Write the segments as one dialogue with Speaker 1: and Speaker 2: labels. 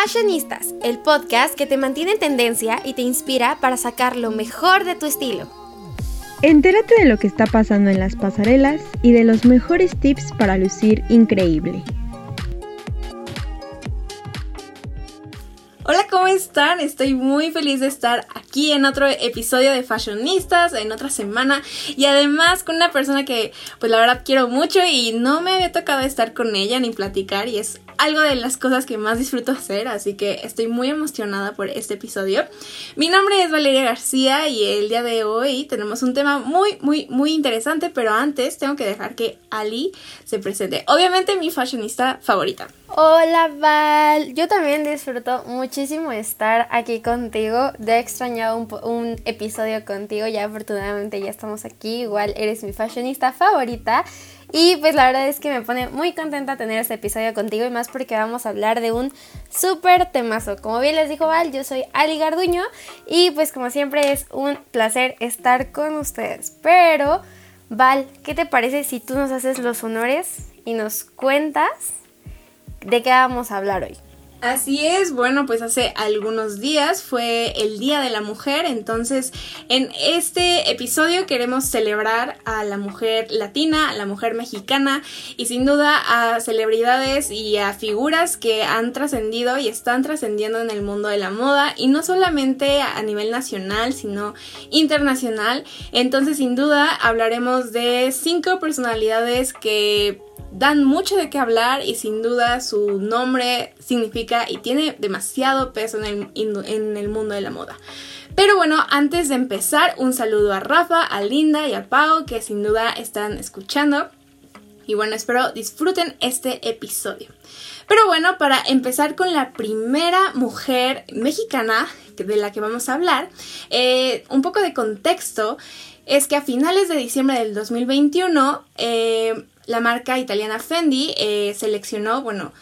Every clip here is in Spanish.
Speaker 1: Fashionistas, el podcast que te mantiene en tendencia y te inspira para sacar lo mejor de tu estilo.
Speaker 2: Entérate de lo que está pasando en las pasarelas y de los mejores tips para lucir increíble.
Speaker 3: Hola, ¿cómo están? Estoy muy feliz de estar aquí en otro episodio de Fashionistas, en otra semana y además con una persona que pues la verdad quiero mucho y no me había tocado estar con ella ni platicar y es algo de las cosas que más disfruto hacer, así que estoy muy emocionada por este episodio. Mi nombre es Valeria García y el día de hoy tenemos un tema muy, muy, muy interesante, pero antes tengo que dejar que Ali se presente. Obviamente mi fashionista favorita.
Speaker 1: Hola Val, yo también disfruto muchísimo estar aquí contigo. Ya he extrañado un, un episodio contigo, ya afortunadamente ya estamos aquí. Igual eres mi fashionista favorita. Y pues la verdad es que me pone muy contenta tener este episodio contigo y más porque vamos a hablar de un súper temazo. Como bien les dijo Val, yo soy Ali Garduño y pues como siempre es un placer estar con ustedes. Pero Val, ¿qué te parece si tú nos haces los honores y nos cuentas de qué vamos a hablar hoy?
Speaker 3: Así es, bueno, pues hace algunos días fue el Día de la Mujer, entonces en este episodio queremos celebrar a la mujer latina, a la mujer mexicana y sin duda a celebridades y a figuras que han trascendido y están trascendiendo en el mundo de la moda y no solamente a nivel nacional, sino internacional. Entonces sin duda hablaremos de cinco personalidades que dan mucho de qué hablar y sin duda su nombre significa y tiene demasiado peso en el, mundo de la moda. Pero bueno, antes de empezar, un saludo a Rafa, a Linda y a Pau que sin duda están escuchando. Y bueno, espero disfruten este episodio. Pero bueno, para empezar con la primera mujer mexicana de la que vamos a hablar, eh, un poco de contexto es que a finales de diciembre del 2021, eh, la marca italiana Fendi eh, seleccionó, bueno,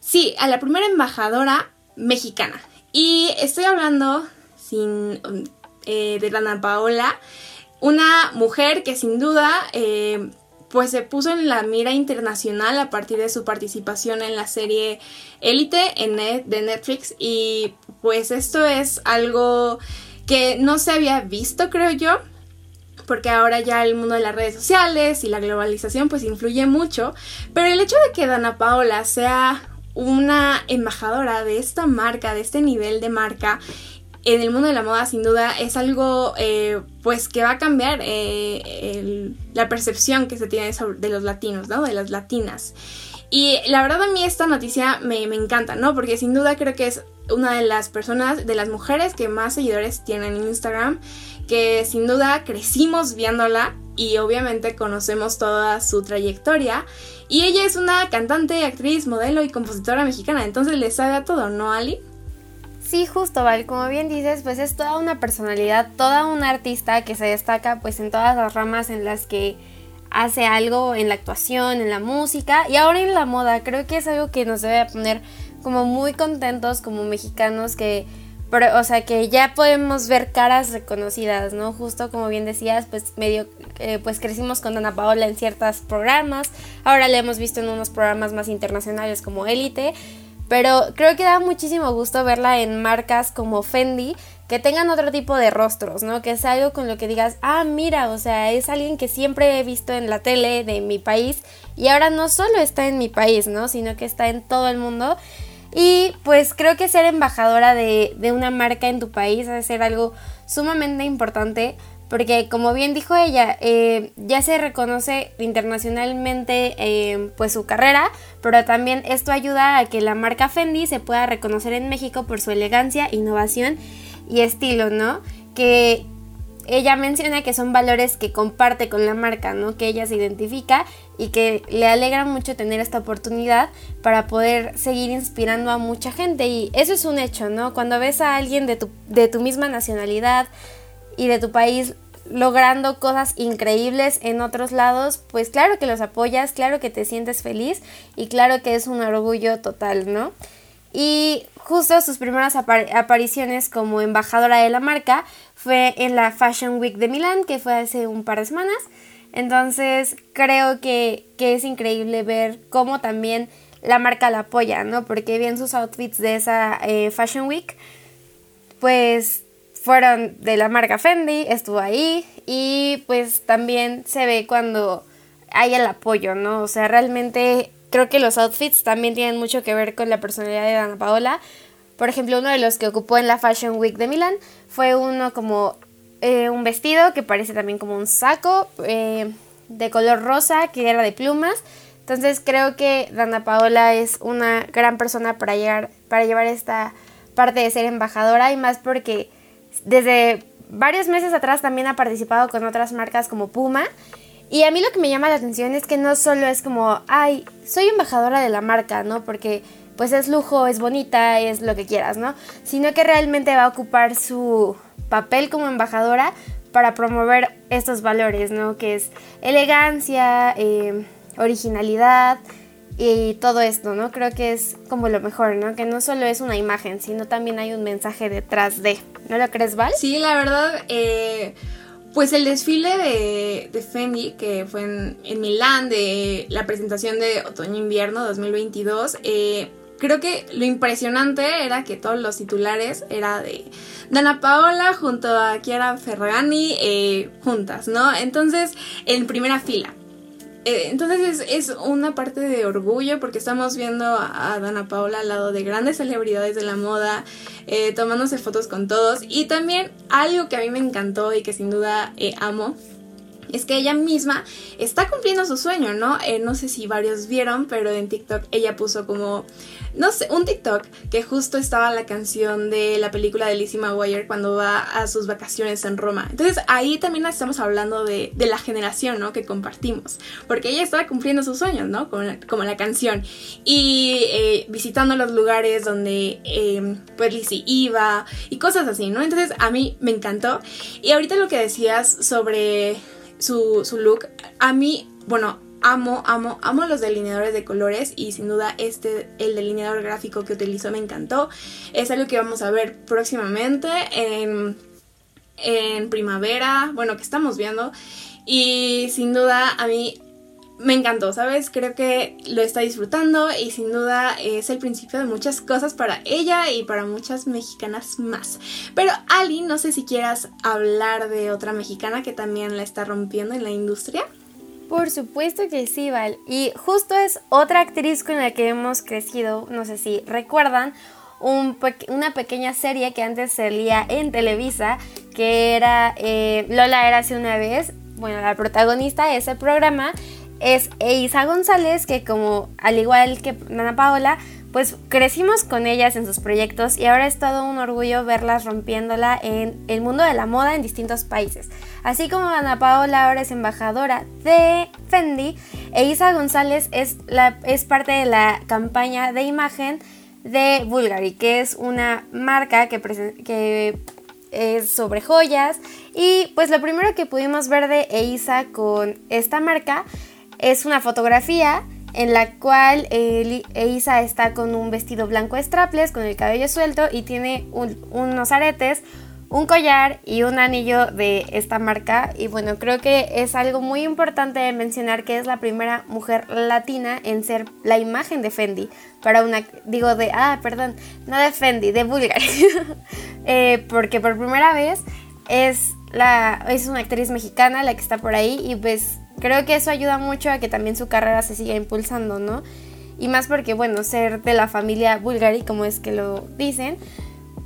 Speaker 3: sí, a la primera embajadora mexicana. Y estoy hablando sin, eh, de Dana Paola, una mujer que sin duda eh, pues se puso en la mira internacional a partir de su participación en la serie Élite de Netflix y pues esto es algo que no se había visto creo yo porque ahora ya el mundo de las redes sociales y la globalización pues influye mucho, pero el hecho de que Dana Paola sea una embajadora de esta marca, de este nivel de marca, en el mundo de la moda sin duda es algo eh, pues que va a cambiar eh, la percepción que se tiene de los latinos, ¿no? De las latinas. Y la verdad a mí esta noticia me, me, encanta, ¿no? Porque sin duda creo que es una de las personas, de las mujeres que más seguidores tienen en Instagram que sin duda crecimos viéndola y obviamente conocemos toda su trayectoria. Y ella es una cantante, actriz, modelo y compositora mexicana, entonces le sabe a todo, ¿no, Ali?
Speaker 1: Sí, justo, Val, como bien dices, pues es toda una personalidad, toda una artista que se destaca pues en todas las ramas en las que hace algo, en la actuación, en la música y ahora en la moda. Creo que es algo que nos debe poner como muy contentos como mexicanos que pero, o sea, que ya podemos ver caras reconocidas, ¿no? Justo como bien decías, pues medio, eh, pues crecimos con Ana Paola en ciertos programas, ahora la hemos visto en unos programas más internacionales como Élite, pero creo que da muchísimo gusto verla en marcas como Fendi, que tengan otro tipo de rostros, ¿no? Que es algo con lo que digas, ah, mira, o sea, es alguien que siempre he visto en la tele de mi país y ahora no solo está en mi país, ¿no? Sino que está en todo el mundo. Y pues creo que ser embajadora de, una marca en tu país ha ser algo sumamente importante porque como bien dijo ella, eh, ya se reconoce internacionalmente eh, pues su carrera, pero también esto ayuda a que la marca Fendi se pueda reconocer en México por su elegancia, innovación y estilo, ¿no? Que, ella menciona que son valores que comparte con la marca, ¿no? Que ella se identifica y que le alegra mucho tener esta oportunidad para poder seguir inspirando a mucha gente. Y eso es un hecho, ¿no? Cuando ves a alguien de tu, de tu misma nacionalidad y de tu país logrando cosas increíbles en otros lados, pues claro que los apoyas, claro que te sientes feliz y claro que es un orgullo total, ¿no? Y justo sus primeras apariciones como embajadora de la marca fue en la Fashion Week de Milán, que fue hace un par de semanas. Entonces creo que, es increíble ver cómo también la marca la apoya, ¿no? Porque bien sus outfits de esa eh, Fashion Week, pues fueron de la marca Fendi, estuvo ahí y pues también se ve cuando hay el apoyo, ¿no? O sea, realmente creo que los outfits también tienen mucho que ver con la personalidad de Ana Paola. Por ejemplo, uno de los que ocupó en la Fashion Week de Milán fue uno como eh, un vestido que parece también como un saco eh, de color rosa que era de plumas. Entonces creo que Dana Paola es una gran persona para, llegar, para llevar esta parte de ser embajadora y más porque desde varios meses atrás también ha participado con otras marcas como Puma y a mí lo que me llama la atención es que no solo es como, ay, soy embajadora de la marca, ¿no? Porque pues es lujo, es bonita, es lo que quieras, ¿no? Sino que realmente va a ocupar su papel como embajadora para promover estos valores, ¿no? Que es elegancia, eh, originalidad y todo esto, ¿no? Creo que es como lo mejor, ¿no? Que no solo es una imagen, sino también hay un mensaje detrás de. ¿No lo crees, Val?
Speaker 3: Sí, la verdad, eh pues el desfile de, de Fendi, que fue en, en, Milán, de la presentación de Otoño-Invierno 2022, eh, creo que lo impresionante era que todos los titulares era de Dana Paola junto a Chiara Ferragani eh, juntas, ¿no? Entonces, en primera fila. Eh, entonces es, una parte de orgullo porque estamos viendo a, Dana Paula al lado de grandes celebridades de la moda, eh, tomándose fotos con todos. Y también algo que a mí me encantó y que sin duda eh, amo es que ella misma está cumpliendo su sueño, ¿no? no sé si varios vieron, pero en TikTok ella puso como no sé, un TikTok que justo estaba la canción de la película de Lizzie McGuire cuando va a sus vacaciones en Roma. Entonces ahí también estamos hablando de, la generación, ¿no? Que compartimos. Porque ella estaba cumpliendo sus sueños, ¿no? Como la, como la canción. Y eh, visitando los lugares donde em, pues Lizzie iba y cosas así, ¿no? Entonces a mí me encantó. Y ahorita lo que decías sobre su, su look, a mí, bueno, amo, amo, amo los delineadores de colores y sin duda este, el delineador gráfico que utilizó me encantó. Es algo que vamos a ver próximamente en, en primavera, bueno, que estamos viendo. Y sin duda a mí me encantó, ¿sabes? Creo que lo está disfrutando y sin duda es el principio de muchas cosas para ella y para muchas mexicanas más. Pero Ali, no sé si quieras hablar de otra mexicana que también la está rompiendo en la industria.
Speaker 1: Por supuesto que sí, Val. Y justo es otra actriz con la que hemos crecido, no sé si recuerdan, una pequeña serie que antes salía en Televisa, que era eh, Lola era hace una vez. Bueno, la protagonista de ese programa es Eiza González, que como al igual que Ana Paola, pues crecimos con ellas en sus proyectos y ahora es todo un orgullo verlas rompiéndola en el mundo de la moda en distintos países. Así como Ana Paola ahora es embajadora de Fendi, e González es, la, es parte de la campaña de imagen de Bulgari, que es una marca que, que es sobre joyas. Y pues lo primero que pudimos ver de Eisa con esta marca es una fotografía en la cual Eisa está con un vestido blanco strapless, con el cabello suelto y tiene unos aretes, un collar y un anillo de esta marca. Y bueno, creo que es algo muy importante de mencionar que es la primera mujer latina en ser la imagen de Fendi. Para una, digo de, ah, perdón, no de Fendi, de Bulgari. Eh, porque por primera vez es, la, es una actriz mexicana la que está por ahí y pues Creo que eso ayuda mucho a que también su carrera se siga impulsando, ¿no? Y más porque, bueno, ser de la familia Bulgari, como es que lo dicen,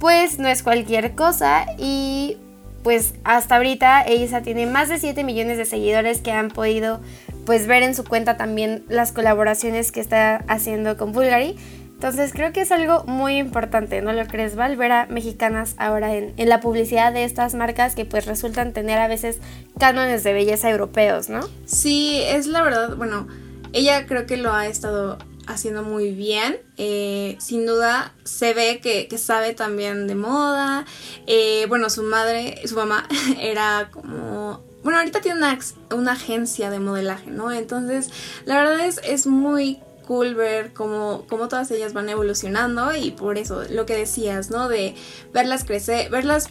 Speaker 1: pues no es cualquier cosa y pues hasta ahorita ella tiene más de 7 millones de seguidores que han podido pues ver en su cuenta también las colaboraciones que está haciendo con Bulgari entonces creo que es algo muy importante, ¿no lo crees, Val? Ver a mexicanas ahora en, la publicidad de estas marcas que pues resultan tener a veces cánones de belleza europeos, ¿no?
Speaker 3: Sí, es la verdad, bueno, ella creo que lo ha estado haciendo muy bien. Eh, sin duda se ve que, sabe también de moda. Eh, bueno, su madre, su mamá era como... Bueno, ahorita tiene una, una agencia de modelaje, ¿no? Entonces, la verdad es, es muy ver cómo, cómo todas ellas van evolucionando y por eso lo que decías, ¿no? De verlas crecer, verlas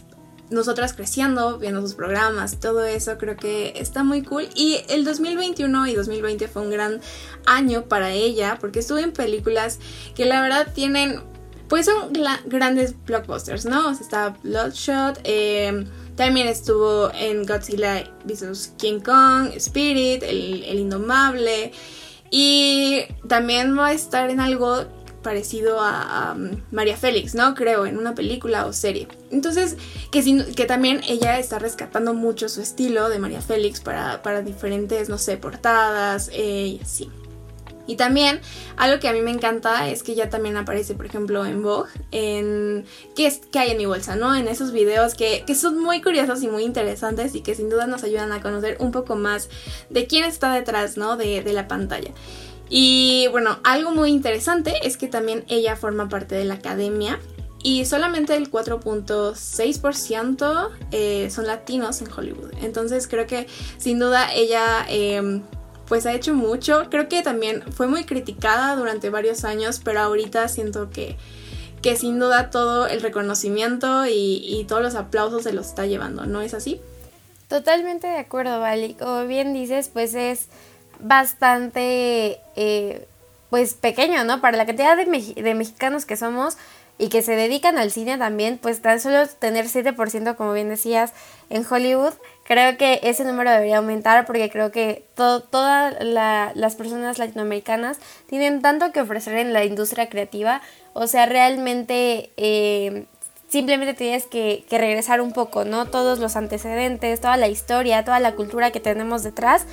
Speaker 3: nosotras creciendo, viendo sus programas, todo eso creo que está muy cool. Y el 2021 y 2020 fue un gran año para ella porque estuvo en películas que la verdad tienen, pues son grandes blockbusters, ¿no? O sea, está Bloodshot, eh, también estuvo en Godzilla vs. King Kong, Spirit, el, el Indomable. Y también va a estar en algo parecido a, María Félix, ¿no? Creo, en una película o serie. Entonces, que, que también ella está rescatando mucho su estilo de María Félix para, diferentes, no sé, portadas eh, y así. Y también algo que a mí me encanta es que ella también aparece, por ejemplo, en Vogue, en qué, es, qué hay en mi bolsa, ¿no? En esos videos que, son muy curiosos y muy interesantes y que sin duda nos ayudan a conocer un poco más de quién está detrás, ¿no? De, de la pantalla. Y bueno, algo muy interesante es que también ella forma parte de la academia y solamente el 4.6% eh, son latinos en Hollywood. Entonces creo que sin duda ella em, pues ha hecho mucho. Creo que también fue muy criticada durante varios años, pero ahorita siento que, que sin duda todo el reconocimiento y, y todos los aplausos se los está llevando, ¿no es así?
Speaker 1: Totalmente de acuerdo, Vali. Como bien dices, pues es bastante, eh, pues pequeño, ¿no? Para la cantidad de, de, mexicanos que somos y que se dedican al cine también, pues tan solo tener 7%, como bien decías, en Hollywood, creo que ese número debería aumentar porque creo que todas las personas latinoamericanas tienen tanto que ofrecer en la industria creativa, o sea, realmente... Eh, simplemente tienes que, que, regresar un poco, ¿no? Todos los antecedentes, toda la historia, toda la cultura que tenemos detrás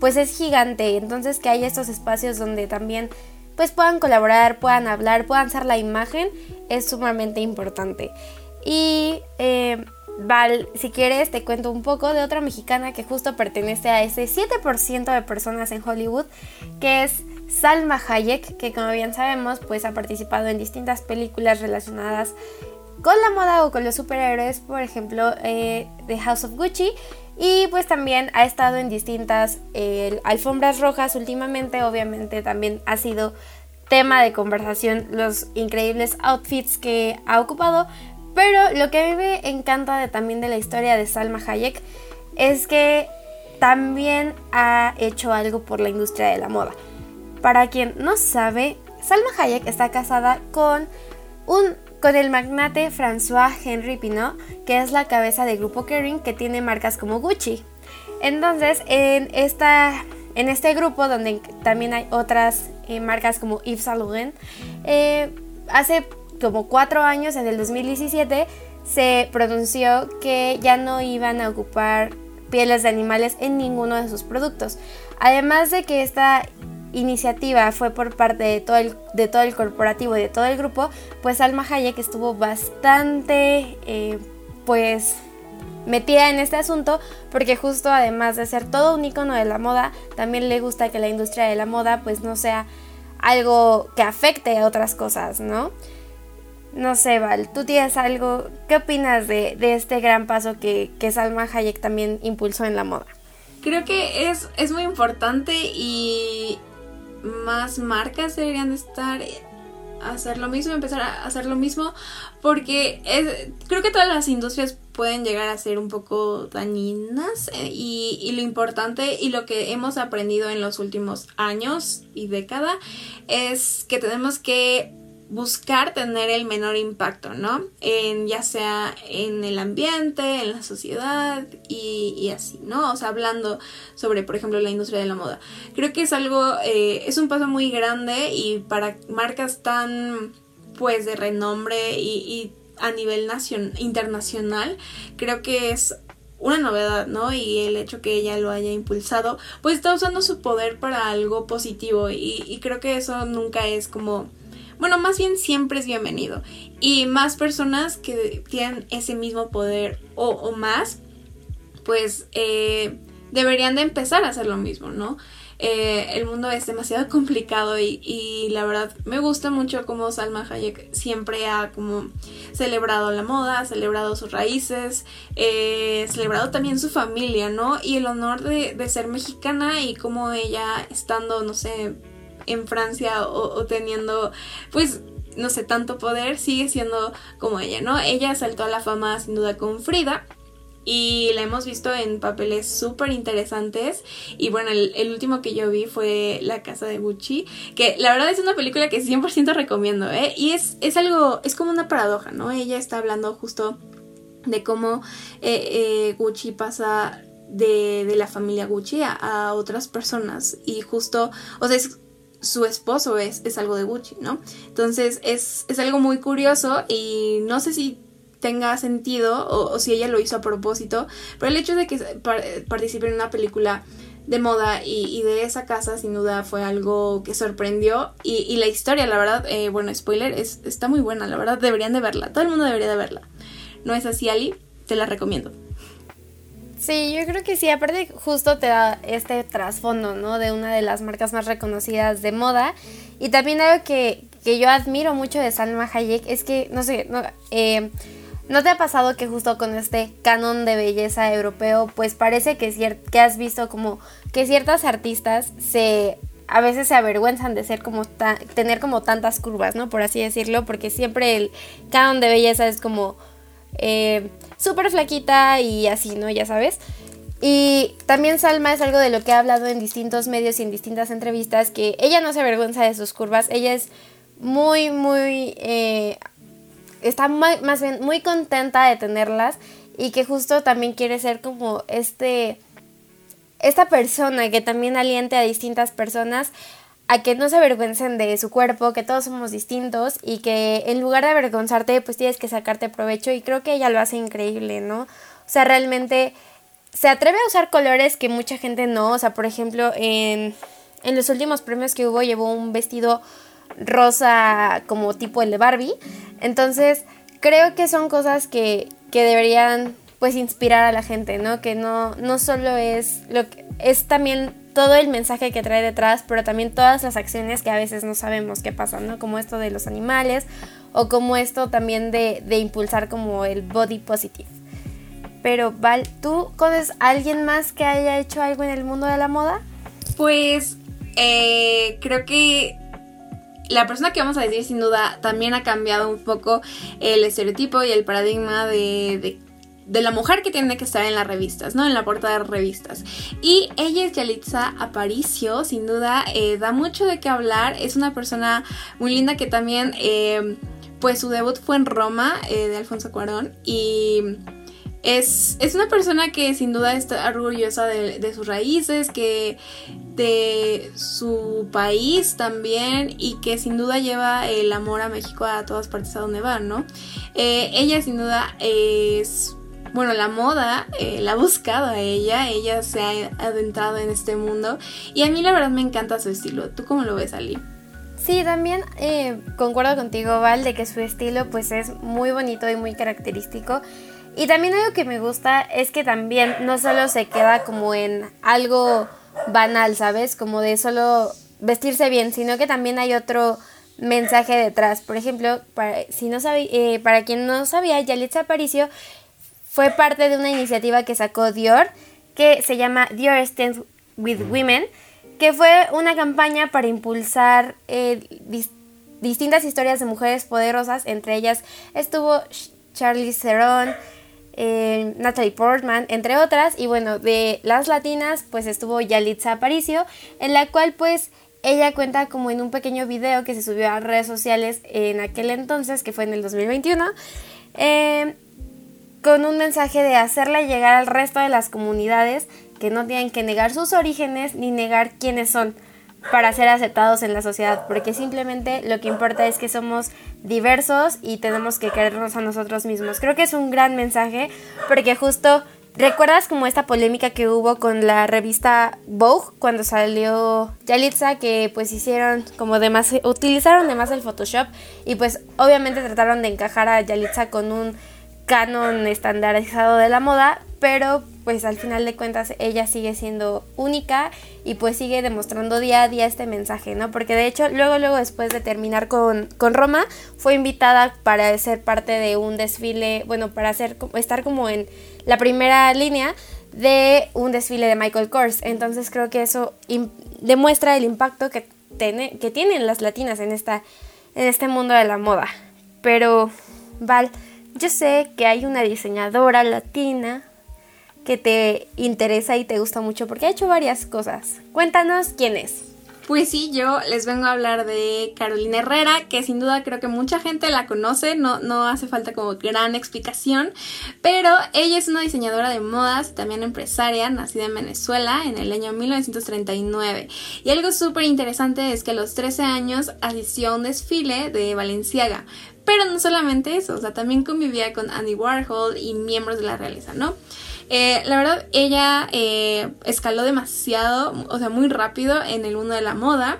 Speaker 1: pues es gigante. Entonces que haya estos espacios donde también pues puedan colaborar, puedan hablar, puedan ser la imagen, es sumamente importante. Y eh, Val, si quieres te cuento un poco de otra mexicana que justo pertenece a ese 7% de personas en Hollywood, que es Salma Hayek, que como bien sabemos pues ha participado en distintas películas relacionadas con la moda o con los superhéroes, por ejemplo, eh, The House of Gucci, y pues también ha estado en distintas eh, alfombras rojas últimamente, obviamente también ha sido tema de conversación los increíbles outfits que ha ocupado, pero lo que a mí me encanta de, también de la historia de Salma Hayek es que también ha hecho algo por la industria de la moda. Para quien no sabe, Salma Hayek está casada con un con el magnate François Henry Pinot, que es la cabeza del grupo Kering que tiene marcas como Gucci. Entonces, en, esta, en este grupo, donde también hay otras eh, marcas como Yves Saint Laurent, eh, hace como cuatro años, en el 2017, se pronunció que ya no iban a ocupar pieles de animales en ninguno de sus productos. Además de que esta iniciativa fue por parte de todo el, de todo el corporativo y de todo el grupo, pues Alma Hayek estuvo bastante, eh, pues, metida en este asunto porque justo además de ser todo un icono de la moda, también le gusta que la industria de la moda pues no sea algo que afecte a otras cosas, ¿no? No sé, Val, ¿tú tienes algo? ¿Qué opinas de, este gran paso que, que Salma Hayek también impulsó en la moda?
Speaker 3: Creo que es, es muy importante y más marcas deberían de estar hacer lo mismo, empezar a hacer lo mismo, porque creo que todas las industrias pueden llegar a ser un poco dañinas eh, y, y, lo importante y lo que hemos aprendido en los últimos años y década es que tenemos que buscar tener el menor impacto, ¿no? En, ya sea en el ambiente, en la sociedad y, así, ¿no? O sea, hablando sobre, por ejemplo, la industria de la moda. Creo que es algo, eh, es un paso muy grande y para marcas tan, pues, de renombre y, a nivel internacional, creo que es una novedad, ¿no? Y el hecho que ella lo haya impulsado, pues está usando su poder para algo positivo y, y creo que eso nunca es como bueno, más bien siempre es bienvenido. Y más personas que tienen ese mismo poder o, más, pues eh, deberían de empezar a hacer lo mismo, ¿no? Eh, el mundo es demasiado complicado y, la verdad me gusta mucho cómo Salma Hayek siempre ha como celebrado la moda, celebrado sus raíces, eh, celebrado también su familia, ¿no? Y el honor de, de ser mexicana y como ella estando, no sé, en Francia o, teniendo pues no sé, tanto poder, sigue siendo como ella, ¿no? Ella saltó a la fama sin duda con Frida y la hemos visto en papeles súper interesantes. Y bueno, el, último que yo vi fue La Casa de Gucci, que la verdad es una película que 100% recomiendo, ¿eh? Y es, es algo, es como una paradoja, ¿no? Ella está hablando justo de cómo eh, eh, Gucci pasa de, la familia Gucci a, otras personas y justo, o sea, su esposo es, es algo de Gucci, ¿no? Entonces es, es algo muy curioso y no sé si tenga sentido o, si ella lo hizo a propósito, pero el hecho de que participe en una película de moda y, de esa casa sin duda fue algo que sorprendió y, la historia, la verdad, eh, bueno, spoiler, es, está muy buena, la verdad deberían de verla, todo el mundo debería de verla. ¿No es así, Ali? Te la recomiendo.
Speaker 1: Sí, yo creo que sí, aparte justo te da este trasfondo, ¿no? De una de las marcas más reconocidas de moda. Y también algo que, que yo admiro mucho de Salma Hayek es que, no sé, no, eh, ¿No te ha pasado que justo con este canon de belleza europeo, pues parece que, que has visto como que ciertas artistas se a veces se avergüenzan de ser como tener como tantas curvas, ¿no? Por así decirlo, porque siempre el canon de belleza es como eh, súper flaquita y así, ¿no? Ya sabes. Y también Salma es algo de lo que ha hablado en distintos medios y en distintas entrevistas, que ella no se avergüenza de sus curvas, ella es muy, muy eh, está más bien muy contenta de tenerlas y que justo también quiere ser como este esta persona que también aliente a distintas personas a que no se avergüencen de su cuerpo, que todos somos distintos y que en lugar de avergonzarte, pues tienes que sacarte provecho y creo que ella lo hace increíble, ¿no? O sea, realmente se atreve a usar colores que mucha gente no, o sea, por ejemplo, en, en los últimos premios que hubo llevó un vestido rosa como tipo el de Barbie. Entonces, creo que son cosas que, que deberían pues inspirar a la gente, ¿no? Que no, no solo es lo que es también todo el mensaje que trae detrás, pero también todas las acciones que a veces no sabemos qué pasan, ¿no? Como esto de los animales o como esto también de, de impulsar como el body positive. Pero Val, ¿tú conoces a alguien más que haya hecho algo en el mundo de la moda?
Speaker 3: Pues eh, creo que la persona que vamos a decir sin duda también ha cambiado un poco el estereotipo y el paradigma de, la mujer que tiene que estar en las revistas, ¿no? En la portada de revistas. Y ella es Yalitza Aparicio, sin duda, eh, da mucho de qué hablar. Es una persona muy linda que también, eh, pues su debut fue en Roma, eh, de Alfonso Cuarón. Y es, es, una persona que sin duda está orgullosa de, sus raíces, que de su país también y que sin duda lleva el amor a México a todas partes a donde va, ¿no? Ella sin duda es, bueno, la moda eh, la ha buscado a ella, ella se ha adentrado en este mundo y a mí la verdad me encanta su estilo. ¿Tú cómo lo ves, Ali?
Speaker 1: Sí, también eh, concuerdo contigo, Val, de que su estilo pues es muy bonito y muy característico. Y también algo que me gusta es que también no solo se queda como en algo banal, ¿sabes? Como de solo vestirse bien, sino que también hay otro mensaje detrás. Por ejemplo, para, si no eh, para quien no sabía, Yalitza Aparicio fue parte de una iniciativa que sacó Dior, que se llama Dior Stands with Women, que fue una campaña para impulsar eh, distintas historias de mujeres poderosas, entre ellas estuvo Charlize Theron, eh, Natalie Portman, entre otras. Y bueno, de las latinas, pues estuvo Yalitza Aparicio, en la cual pues ella cuenta como en un pequeño video que se subió a redes sociales en aquel entonces, que fue en el 2021, eh, con un mensaje de hacerle llegar al resto de las comunidades que no tienen que negar sus orígenes ni negar quiénes son para ser aceptados en la sociedad, porque simplemente lo que importa es que somos diversos y tenemos que querernos a nosotros mismos. Creo que es un gran mensaje, porque justo ¿Recuerdas como esta polémica que hubo con la revista Vogue cuando salió Yalitza que pues hicieron como demás utilizaron demás el Photoshop y pues obviamente trataron de encajar a Yalitza con un canon estandarizado de la moda, pero pues al final de cuentas ella sigue siendo única y pues sigue demostrando día a día este mensaje, ¿no? Porque de hecho luego, luego después de terminar con, Roma, fue invitada para ser parte de un desfile, bueno, para hacer, estar como en la primera línea de un desfile de Michael Kors. Entonces creo que eso demuestra el impacto que, que tienen las latinas en esta en este mundo de la moda. Pero, Val, yo sé que hay una diseñadora latina que te interesa y te gusta mucho porque ha hecho varias cosas. Cuéntanos quién es.
Speaker 3: Pues sí, yo les vengo a hablar de Carolina Herrera, que sin duda creo que mucha gente la conoce, no, no hace falta como gran explicación, pero ella es una diseñadora de modas también empresaria, nacida en Venezuela en el año 1939. Y algo súper interesante es que a los 13 años asistió a un desfile de Valenciaga, pero no solamente eso, o sea, también convivía con Andy Warhol y miembros de la realeza, ¿no? Eh, la verdad, ella eh, escaló demasiado, o sea, muy rápido en el mundo de la moda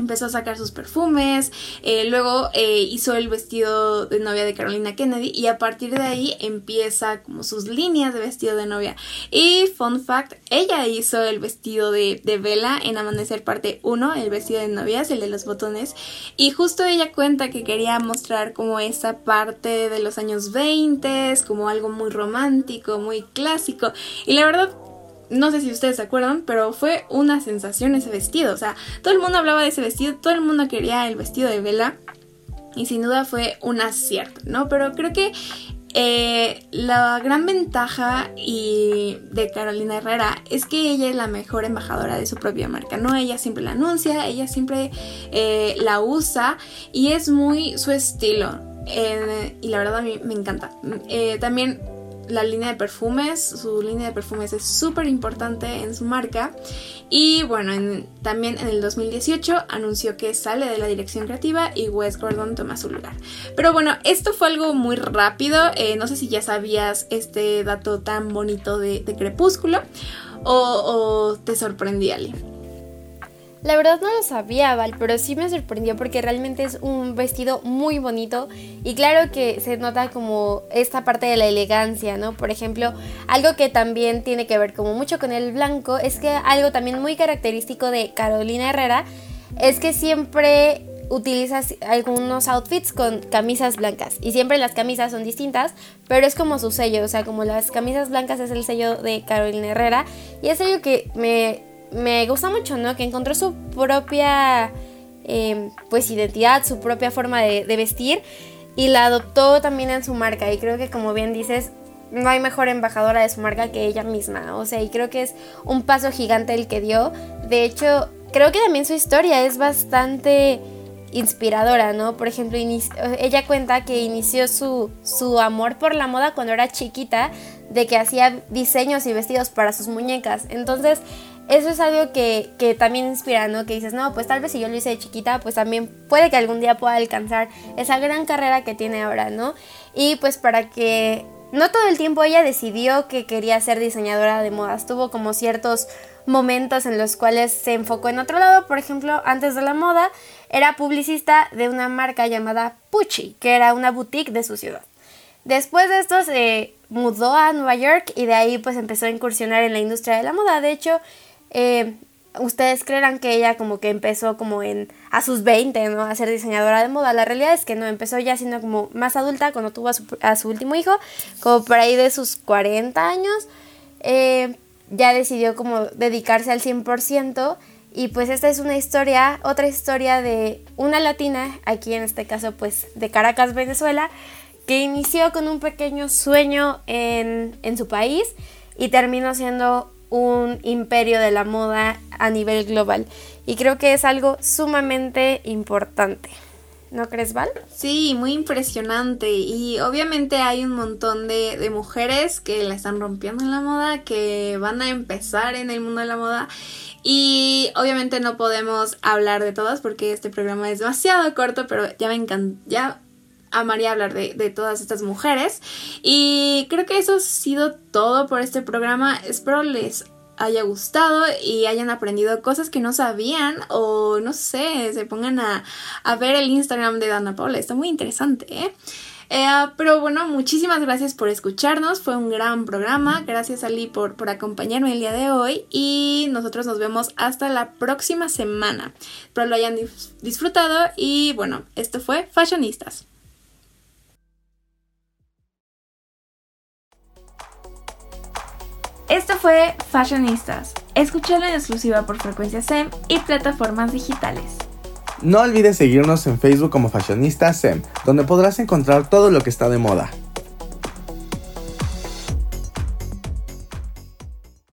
Speaker 3: empezó a sacar sus perfumes, eh, luego eh, hizo el vestido de novia de Carolina Kennedy y a partir de ahí empieza como sus líneas de vestido de novia. Y fun fact, ella hizo el vestido de, de Vela en Amanecer parte 1, el vestido de novias, el de los botones, y justo ella cuenta que quería mostrar como esa parte de los años 20, como algo muy romántico, muy clásico, y la verdad no sé si ustedes se acuerdan, pero fue una sensación ese vestido. O sea, todo el mundo hablaba de ese vestido, todo el mundo quería el vestido de Vela. Y sin duda fue un acierto, ¿no? Pero creo que eh, la gran ventaja y de Carolina Herrera es que ella es la mejor embajadora de su propia marca, ¿no? Ella siempre la anuncia, ella siempre eh, la usa y es muy su estilo. Eh, y la verdad a mí me encanta. también la línea de perfumes, su línea de perfumes es súper importante en su marca. Y bueno, también en el 2018 anunció que sale de la dirección creativa y Wes Gordon toma su lugar. Pero bueno, esto fue algo muy rápido. Eh, no sé si ya sabías este dato tan bonito de, Crepúsculo o, te sorprendía, Ali.
Speaker 1: La verdad no lo sabía, Val, pero sí me sorprendió porque realmente es un vestido muy bonito y claro que se nota como esta parte de la elegancia, ¿no? Por ejemplo, algo que también tiene que ver como mucho con el blanco es que algo también muy característico de Carolina Herrera es que siempre utiliza algunos outfits con camisas blancas y siempre las camisas son distintas, pero es como su sello, o sea, como las camisas blancas es el sello de Carolina Herrera y es algo que me me gusta mucho, ¿no? Que encontró su propia, em, pues, identidad, su propia forma de, vestir y la adoptó también en su marca. Y creo que, como bien dices, no hay mejor embajadora de su marca que ella misma. O sea, y creo que es un paso gigante el que dio. De hecho, creo que también su historia es bastante inspiradora, ¿no? Por ejemplo, ella cuenta que inició su, su amor por la moda cuando era chiquita, de que hacía diseños y vestidos para sus muñecas. Entonces, eso es algo que, que, también inspira, ¿no? Que dices, no, pues tal vez si yo lo hice de chiquita, pues también puede que algún día pueda alcanzar esa gran carrera que tiene ahora, ¿no? Y pues para que no todo el tiempo ella decidió que quería ser diseñadora de modas, tuvo como ciertos momentos en los cuales se enfocó en otro lado, por ejemplo, antes de la moda, era publicista de una marca llamada Pucci, que era una boutique de su ciudad. Después de esto se mudó a Nueva York y de ahí pues empezó a incursionar en la industria de la moda. De hecho, eh, ustedes creerán que ella como que empezó como en a sus 20, ¿no? A ser diseñadora de moda. La realidad es que no, empezó ya siendo como más adulta cuando tuvo a su, último hijo, como por ahí de sus 40 años. Eh, ya decidió como dedicarse al 100% y pues esta es una historia, otra historia de una latina, aquí en este caso pues de Caracas, Venezuela, que inició con un pequeño sueño en, en su país y terminó siendo un imperio de la moda a nivel global. Y creo que es algo sumamente importante. ¿No crees, Val?
Speaker 3: Sí, muy impresionante. Y obviamente hay un montón de, de, mujeres que la están rompiendo en la moda, que van a empezar en el mundo de la moda. Y obviamente no podemos hablar de todas porque este programa es demasiado corto, pero ya me encanta, ya amaría hablar de, todas estas mujeres. Y creo que eso ha sido todo por este programa. Espero les haya gustado y hayan aprendido cosas que no sabían o no sé, se pongan a, a ver el Instagram de Dana Paula. Está muy interesante, ¿eh? Eh, pero bueno, muchísimas gracias por escucharnos. Fue un gran programa. Gracias Ali por, por acompañarme el día de hoy. Y nosotros nos vemos hasta la próxima semana. Espero lo hayan disfrutado. Y bueno, esto fue Fashionistas. Esto fue Fashionistas. Escúchalo en exclusiva por frecuencia SEM y plataformas digitales.
Speaker 4: No olvides seguirnos en Facebook como Fashionista SEM, donde podrás encontrar todo lo que está de moda.